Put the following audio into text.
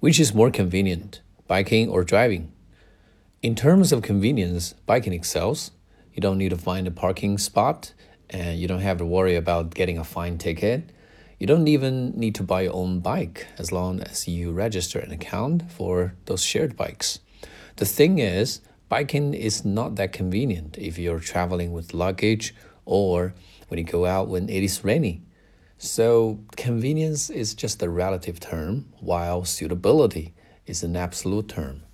Which is more convenient, biking or driving? In terms of convenience, biking excels. You don't need to find a parking spot and you don't have to worry about getting a fine ticket. You don't even need to buy your own bike as long as you register an account for those shared bikes. The thing is, biking is not that convenient if you're traveling with luggage or when you go out when it is rainy. So, convenience is just a relative term, while suitability is an absolute term.